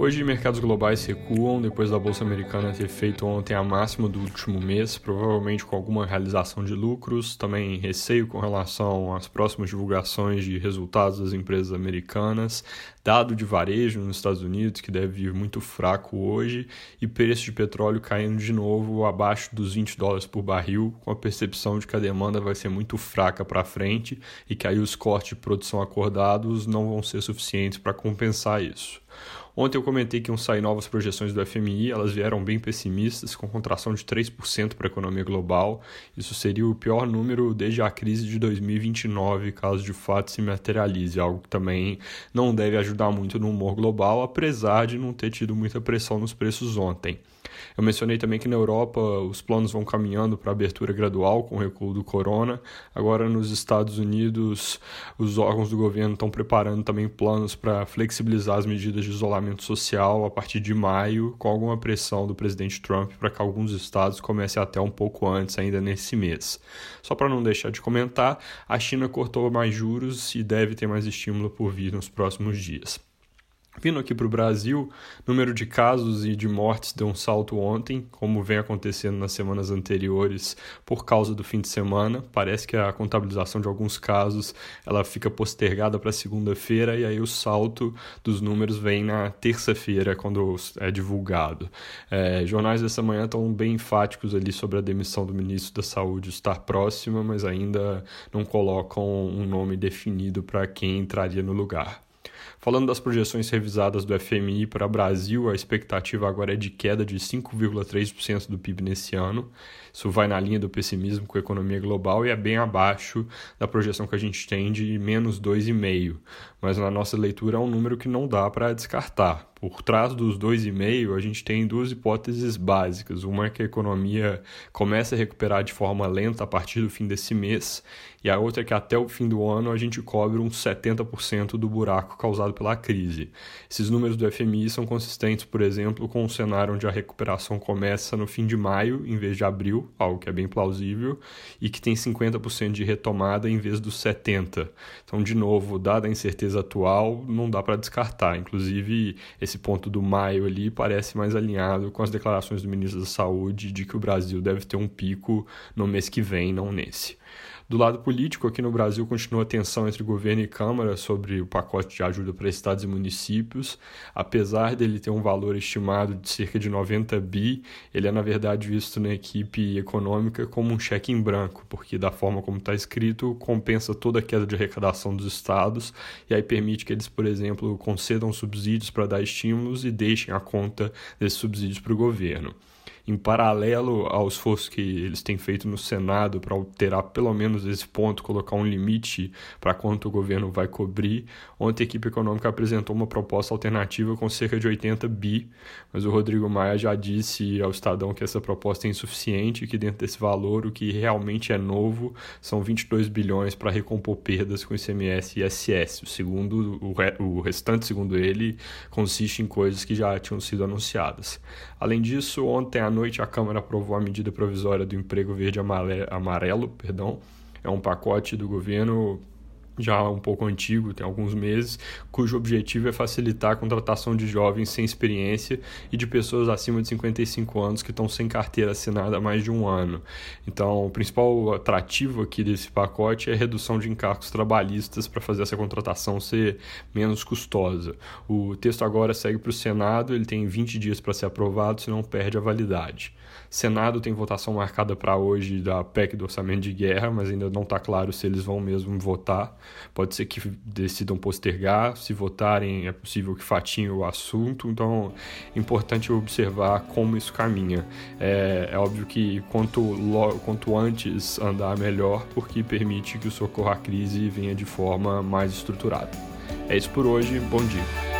Hoje, mercados globais recuam depois da Bolsa Americana ter feito ontem a máxima do último mês, provavelmente com alguma realização de lucros, também receio com relação às próximas divulgações de resultados das empresas americanas, dado de varejo nos Estados Unidos, que deve vir muito fraco hoje, e preço de petróleo caindo de novo abaixo dos 20 dólares por barril, com a percepção de que a demanda vai ser muito fraca para frente e que aí os cortes de produção acordados não vão ser suficientes para compensar isso. Ontem eu comentei que iam sair novas projeções do FMI, elas vieram bem pessimistas, com contração de 3% para a economia global. Isso seria o pior número desde a crise de 2029, caso de fato se materialize, algo que também não deve ajudar muito no humor global, apesar de não ter tido muita pressão nos preços ontem. Eu mencionei também que na Europa os planos vão caminhando para abertura gradual com o recuo do corona. Agora nos Estados Unidos, os órgãos do governo estão preparando também planos para flexibilizar as medidas de isolamento social a partir de maio, com alguma pressão do presidente Trump para que alguns estados comecem até um pouco antes, ainda nesse mês. Só para não deixar de comentar, a China cortou mais juros e deve ter mais estímulo por vir nos próximos dias. Vindo aqui para o Brasil, número de casos e de mortes deu um salto ontem, como vem acontecendo nas semanas anteriores por causa do fim de semana. Parece que a contabilização de alguns casos ela fica postergada para segunda-feira e aí o salto dos números vem na terça-feira quando é divulgado. É, jornais dessa manhã estão bem enfáticos ali sobre a demissão do ministro da Saúde estar próxima, mas ainda não colocam um nome definido para quem entraria no lugar. Falando das projeções revisadas do FMI para o Brasil, a expectativa agora é de queda de 5,3% do PIB nesse ano. Isso vai na linha do pessimismo com a economia global e é bem abaixo da projeção que a gente tem de menos 2,5%. Mas na nossa leitura é um número que não dá para descartar. Por trás dos 2,5, a gente tem duas hipóteses básicas. Uma é que a economia comece a recuperar de forma lenta a partir do fim desse mês, e a outra é que até o fim do ano a gente cobre uns 70% do buraco causado pela crise. Esses números do FMI são consistentes, por exemplo, com o cenário onde a recuperação começa no fim de maio em vez de abril, algo que é bem plausível, e que tem 50% de retomada em vez dos 70%. Então, de novo, dada a incerteza atual, não dá para descartar. Inclusive, esse ponto do maio ali parece mais alinhado com as declarações do ministro da Saúde de que o Brasil deve ter um pico no mês que vem, não nesse. Do lado político, aqui no Brasil continua a tensão entre governo e Câmara sobre o pacote de ajuda para estados e municípios. Apesar dele ter um valor estimado de cerca de 90 bi, ele é na verdade visto na equipe econômica como um cheque em branco, porque da forma como está escrito, compensa toda a queda de arrecadação dos estados e aí permite que eles, por exemplo, concedam subsídios para dar estímulos e deixem a conta desses subsídios para o governo em paralelo ao esforço que eles têm feito no Senado para alterar pelo menos esse ponto, colocar um limite para quanto o governo vai cobrir. Ontem a equipe econômica apresentou uma proposta alternativa com cerca de 80 bi, mas o Rodrigo Maia já disse ao Estadão que essa proposta é insuficiente e que dentro desse valor o que realmente é novo são 22 bilhões para recompor perdas com ICMS e ISS. O segundo, o, o restante, segundo ele, consiste em coisas que já tinham sido anunciadas. Além disso, ontem à noite a Câmara aprovou a medida provisória do emprego verde amarelo, perdão. É um pacote do governo já um pouco antigo, tem alguns meses, cujo objetivo é facilitar a contratação de jovens sem experiência e de pessoas acima de 55 anos que estão sem carteira assinada há mais de um ano. Então, o principal atrativo aqui desse pacote é a redução de encargos trabalhistas para fazer essa contratação ser menos custosa. O texto agora segue para o Senado, ele tem 20 dias para ser aprovado, senão perde a validade. Senado tem votação marcada para hoje da PEC do orçamento de guerra, mas ainda não está claro se eles vão mesmo votar. Pode ser que decidam postergar, se votarem é possível que fatiem o assunto, então é importante observar como isso caminha. É, é óbvio que quanto, quanto antes andar melhor, porque permite que o socorro à crise venha de forma mais estruturada. É isso por hoje, bom dia.